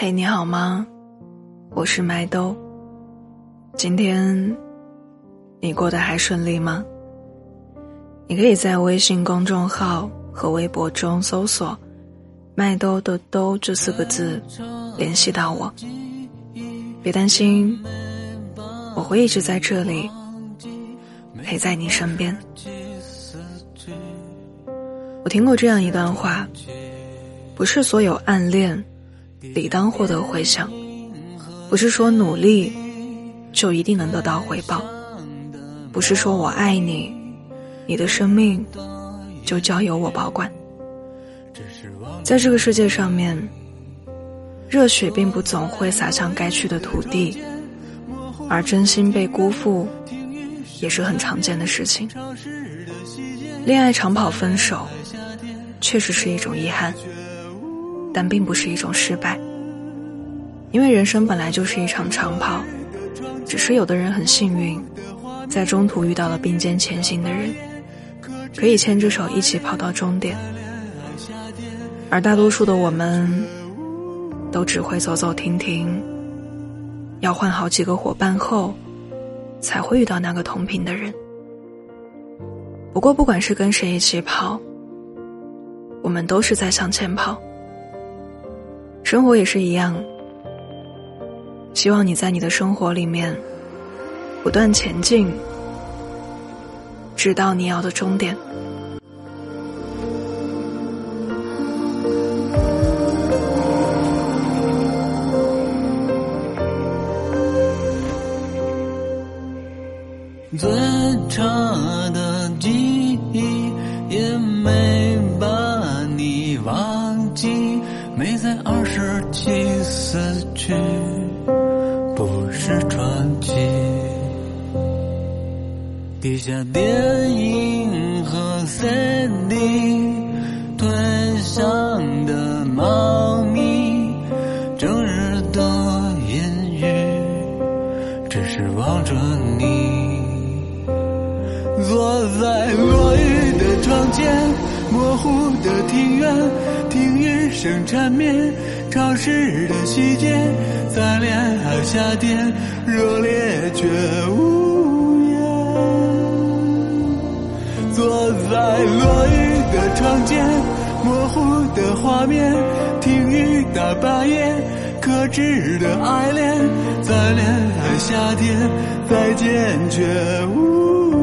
嘿，你好吗？我是麦兜。今天你过得还顺利吗？你可以在微信公众号和微博中搜索“麦兜的兜”这四个字，联系到我。别担心，我会一直在这里，陪在你身边。我听过这样一段话：不是所有暗恋。理当获得回响，不是说努力就一定能得到回报，不是说我爱你，你的生命就交由我保管。在这个世界上面，热血并不总会洒向该去的土地，而真心被辜负也是很常见的事情。恋爱长跑分手，确实是一种遗憾。但并不是一种失败，因为人生本来就是一场长跑，只是有的人很幸运，在中途遇到了并肩前行的人，可以牵着手一起跑到终点，而大多数的我们，都只会走走停停，要换好几个伙伴后，才会遇到那个同频的人。不过，不管是跟谁一起跑，我们都是在向前跑。生活也是一样，希望你在你的生活里面不断前进，直到你要的终点。最差的记忆地下电影和 CD，吞香的猫咪，整日的阴雨，只是望着你，坐在落雨的窗前，模糊的庭院。听雨声缠绵，潮湿的细节，在恋爱夏天，热烈却无坐在落雨的窗前，模糊的画面，听雨打白叶，克制的爱恋，在恋爱夏天，再见却无。